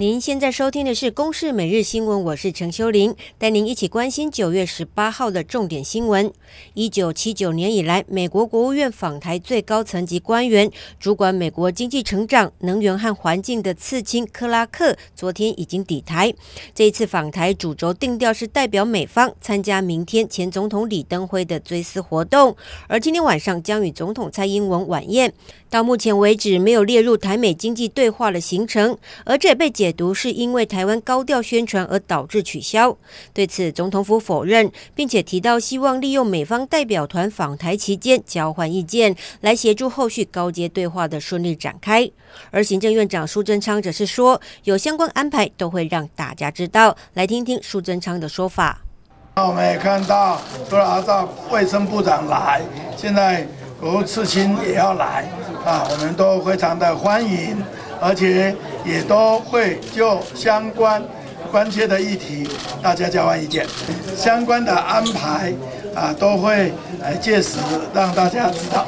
您现在收听的是《公视每日新闻》，我是陈秋玲，带您一起关心九月十八号的重点新闻。一九七九年以来，美国国务院访台最高层级官员、主管美国经济成长、能源和环境的次卿克拉克，昨天已经抵台。这一次访台主轴定调是代表美方参加明天前总统李登辉的追思活动，而今天晚上将与总统蔡英文晚宴。到目前为止，没有列入台美经济对话的行程，而这也被解。解读是因为台湾高调宣传而导致取消。对此，总统府否认，并且提到希望利用美方代表团访台期间交换意见，来协助后续高阶对话的顺利展开。而行政院长苏贞昌则是说，有相关安排都会让大家知道。来听听苏贞昌的说法。那我们也看到，除了阿照卫生部长来，现在国务次卿也要来啊，我们都非常的欢迎。而且也都会就相关关切的议题，大家交换意见，相关的安排啊，都会来届时让大家知道。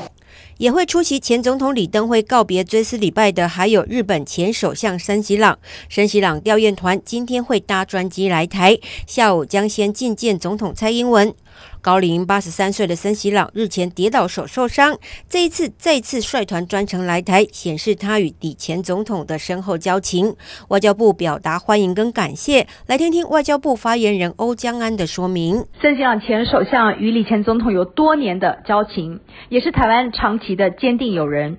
也会出席前总统李登辉告别追思礼拜的，还有日本前首相森喜朗。森喜朗吊唁团今天会搭专机来台，下午将先觐见总统蔡英文。高龄八十三岁的森喜朗日前跌倒手受伤，这一次再次率团专程来台，显示他与李前总统的深厚交情。外交部表达欢迎跟感谢，来听听外交部发言人欧江安的说明。森喜朗前首相与李前总统有多年的交情，也是台湾长期的坚定友人。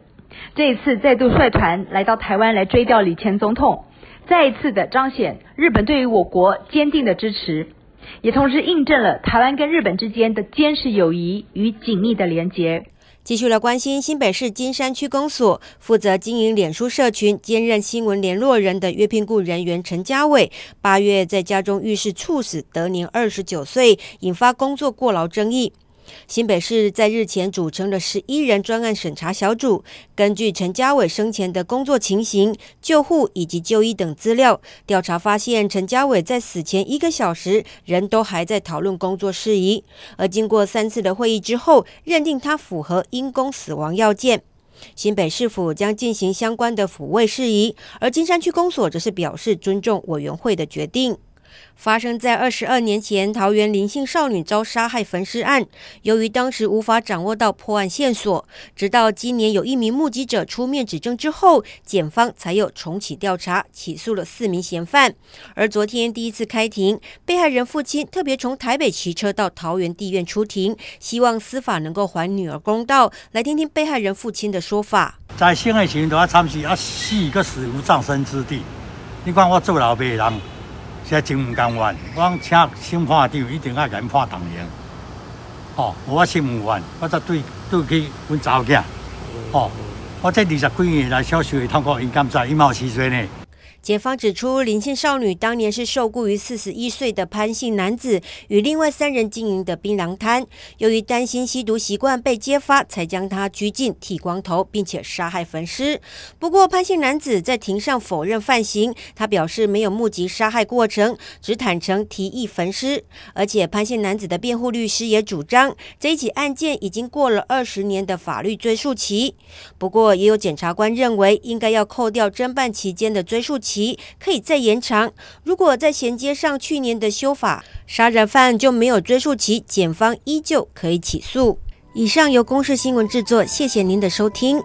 这一次再度率团来到台湾来追悼李前总统，再一次的彰显日本对于我国坚定的支持。也同时印证了台湾跟日本之间的坚实友谊与紧密的连结。继续来关心新北市金山区公所负责经营脸书社群、兼任新闻联络人的约聘雇人员陈家伟，八月在家中遇事猝死，得年二十九岁，引发工作过劳争议。新北市在日前组成了十一人专案审查小组，根据陈家伟生前的工作情形、救护以及就医等资料调查，发现陈家伟在死前一个小时，人都还在讨论工作事宜。而经过三次的会议之后，认定他符合因公死亡要件。新北市府将进行相关的抚慰事宜，而金山区公所则是表示尊重委员会的决定。发生在二十二年前，桃园林姓少女遭杀害焚尸案。由于当时无法掌握到破案线索，直到今年有一名目击者出面指证之后，检方才又重启调查，起诉了四名嫌犯。而昨天第一次开庭，被害人父亲特别从台北骑车到桃园地院出庭，希望司法能够还女儿公道。来听听被害人父亲的说法：在性爱情都要参与，要死个死无葬身之地。你看我做老爸人。现在真不甘愿，我请审判长一定要给人判同刑。哦，我心不愿，我才对对起阮查某囝。哦，我这二十几年来小学通过，应该在一毛七岁呢。检方指出，林姓少女当年是受雇于四十一岁的潘姓男子，与另外三人经营的槟榔摊。由于担心吸毒习惯被揭发，才将他拘禁、剃光头，并且杀害焚尸。不过，潘姓男子在庭上否认犯行，他表示没有目击杀害过程，只坦承提议焚尸。而且，潘姓男子的辩护律师也主张，这一起案件已经过了二十年的法律追诉期。不过，也有检察官认为，应该要扣掉侦办期间的追诉期。期可以再延长。如果再衔接上去年的修法，杀人犯就没有追诉期，检方依旧可以起诉。以上由公视新闻制作，谢谢您的收听。